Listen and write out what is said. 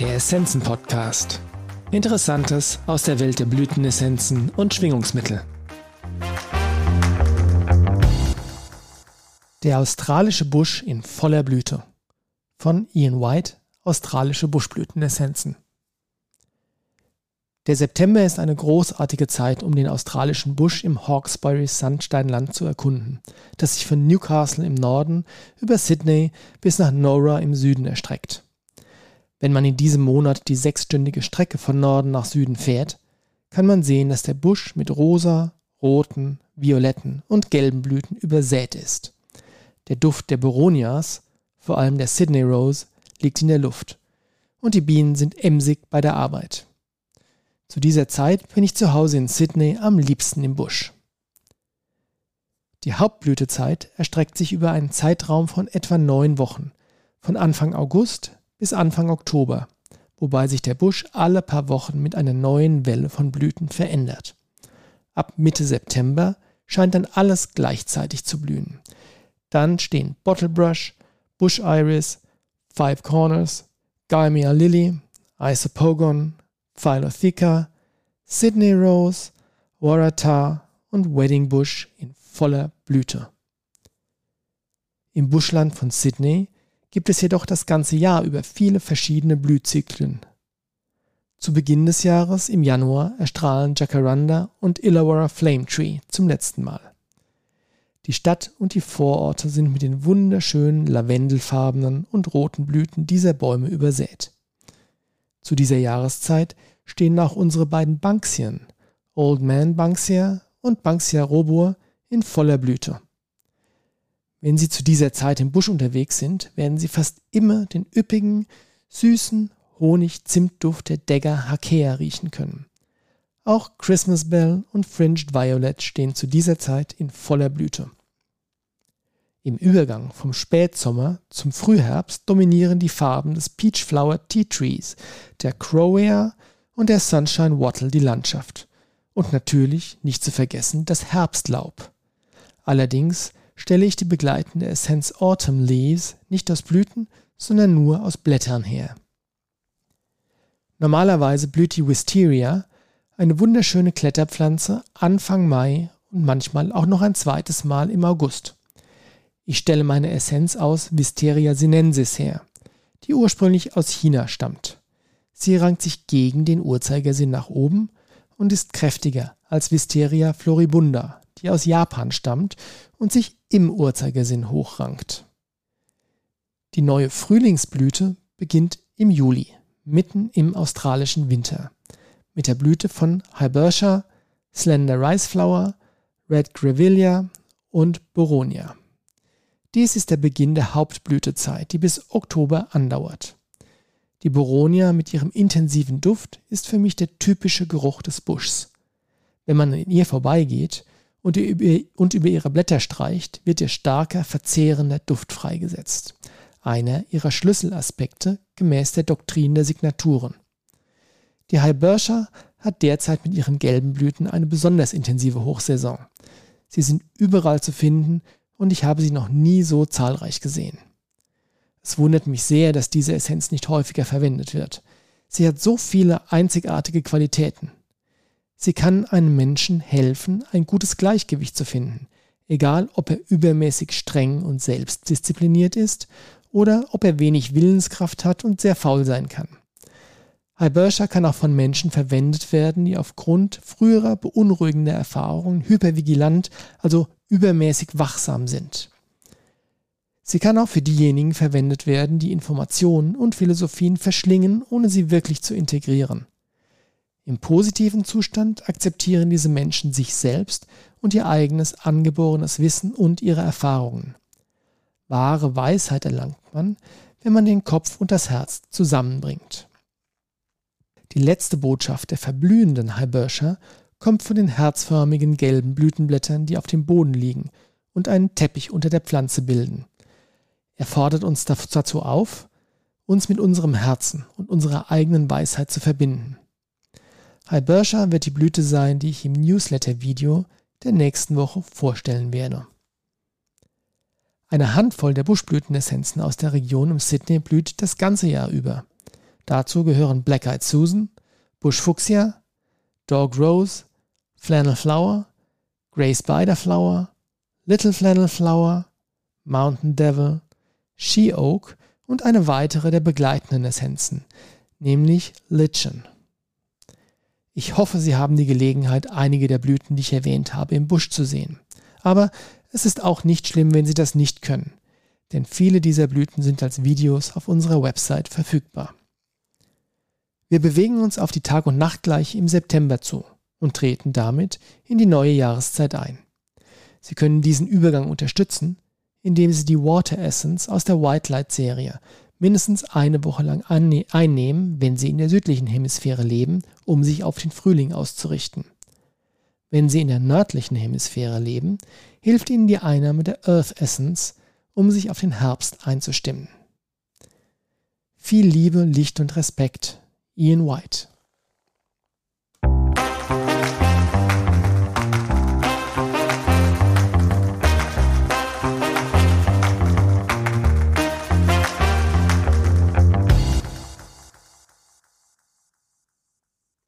Der Essenzen-Podcast. Interessantes aus der Welt der Blütenessenzen und Schwingungsmittel. Der australische Busch in voller Blüte. Von Ian White, Australische Buschblütenessenzen. Der September ist eine großartige Zeit, um den australischen Busch im Hawkesbury Sandsteinland zu erkunden, das sich von Newcastle im Norden über Sydney bis nach Nowra im Süden erstreckt. Wenn man in diesem Monat die sechsstündige Strecke von Norden nach Süden fährt, kann man sehen, dass der Busch mit rosa, roten, violetten und gelben Blüten übersät ist. Der Duft der Boronias, vor allem der Sydney Rose, liegt in der Luft und die Bienen sind emsig bei der Arbeit. Zu dieser Zeit bin ich zu Hause in Sydney am liebsten im Busch. Die Hauptblütezeit erstreckt sich über einen Zeitraum von etwa neun Wochen, von Anfang August bis Anfang Oktober, wobei sich der Busch alle paar Wochen mit einer neuen Welle von Blüten verändert. Ab Mitte September scheint dann alles gleichzeitig zu blühen. Dann stehen Bottlebrush, Bush Iris, Five Corners, Gaimia Lily, Isopogon, Philotheca, Sydney Rose, Waratah und Wedding Bush in voller Blüte. Im Buschland von Sydney gibt es jedoch das ganze Jahr über viele verschiedene Blühzyklen. Zu Beginn des Jahres, im Januar, erstrahlen Jacaranda und Illawarra Flame Tree zum letzten Mal. Die Stadt und die Vororte sind mit den wunderschönen lavendelfarbenen und roten Blüten dieser Bäume übersät. Zu dieser Jahreszeit stehen auch unsere beiden Banksien, Old Man Banksia und Banksia robur, in voller Blüte. Wenn Sie zu dieser Zeit im Busch unterwegs sind, werden Sie fast immer den üppigen, süßen Honig-Zimtduft der Dagger Hakea riechen können. Auch Christmas Bell und Fringed Violet stehen zu dieser Zeit in voller Blüte. Im Übergang vom Spätsommer zum Frühherbst dominieren die Farben des Peach Flower Tea Trees, der Crowea und der Sunshine Wattle die Landschaft. Und natürlich nicht zu vergessen das Herbstlaub. Allerdings stelle ich die begleitende Essenz Autumn Leaves nicht aus Blüten, sondern nur aus Blättern her. Normalerweise blüht die Wisteria, eine wunderschöne Kletterpflanze, Anfang Mai und manchmal auch noch ein zweites Mal im August. Ich stelle meine Essenz aus Wisteria sinensis her, die ursprünglich aus China stammt. Sie rankt sich gegen den Uhrzeigersinn nach oben und ist kräftiger als Wisteria floribunda, die aus Japan stammt und sich im Uhrzeigersinn hochrankt. Die neue Frühlingsblüte beginnt im Juli, mitten im australischen Winter, mit der Blüte von Hybertia, Slender Riceflower, Red Grevillea und Boronia. Dies ist der Beginn der Hauptblütezeit, die bis Oktober andauert. Die Boronia mit ihrem intensiven Duft ist für mich der typische Geruch des Buschs. Wenn man in ihr vorbeigeht, und über, ihre Blätter streicht, wird ihr starker, verzehrender Duft freigesetzt. Einer ihrer Schlüsselaspekte gemäß der Doktrin der Signaturen. Die Hybertia hat derzeit mit ihren gelben Blüten eine besonders intensive Hochsaison. Sie sind überall zu finden und ich habe sie noch nie so zahlreich gesehen. Es wundert mich sehr, dass diese Essenz nicht häufiger verwendet wird. Sie hat so viele einzigartige Qualitäten. Sie kann einem Menschen helfen, ein gutes Gleichgewicht zu finden, egal ob er übermäßig streng und selbstdiszipliniert ist oder ob er wenig Willenskraft hat und sehr faul sein kann. Hybersha kann auch von Menschen verwendet werden, die aufgrund früherer beunruhigender Erfahrungen hypervigilant, also übermäßig wachsam sind. Sie kann auch für diejenigen verwendet werden, die Informationen und Philosophien verschlingen, ohne sie wirklich zu integrieren. Im positiven Zustand akzeptieren diese Menschen sich selbst und ihr eigenes angeborenes Wissen und ihre Erfahrungen. Wahre Weisheit erlangt man, wenn man den Kopf und das Herz zusammenbringt. Die letzte Botschaft der verblühenden Hybertia kommt von den herzförmigen gelben Blütenblättern, die auf dem Boden liegen und einen Teppich unter der Pflanze bilden. Er fordert uns dazu auf, uns mit unserem Herzen und unserer eigenen Weisheit zu verbinden. Hybertia wird die Blüte sein, die ich im Newsletter-Video der nächsten Woche vorstellen werde. Eine Handvoll der Buschblütenessenzen aus der Region um Sydney blüht das ganze Jahr über. Dazu gehören Black Eyed Susan, Bush Fuchsia, Dog Rose, Flannel Flower, Grey Spider Flower, Little Flannel Flower, Mountain Devil, She Oak und eine weitere der begleitenden Essenzen, nämlich Lichen. Ich hoffe, Sie haben die Gelegenheit, einige der Blüten, die ich erwähnt habe, im Busch zu sehen. Aber es ist auch nicht schlimm, wenn Sie das nicht können, denn viele dieser Blüten sind als Videos auf unserer Website verfügbar. Wir bewegen uns auf die Tag- und Nachtgleiche im September zu und treten damit in die neue Jahreszeit ein. Sie können diesen Übergang unterstützen, indem Sie die Water Essence aus der White Light Serie mindestens eine Woche lang einnehmen, wenn sie in der südlichen Hemisphäre leben, um sich auf den Frühling auszurichten. Wenn sie in der nördlichen Hemisphäre leben, hilft ihnen die Einnahme der Earth Essence, um sich auf den Herbst einzustimmen. Viel Liebe, Licht und Respekt, Ian White.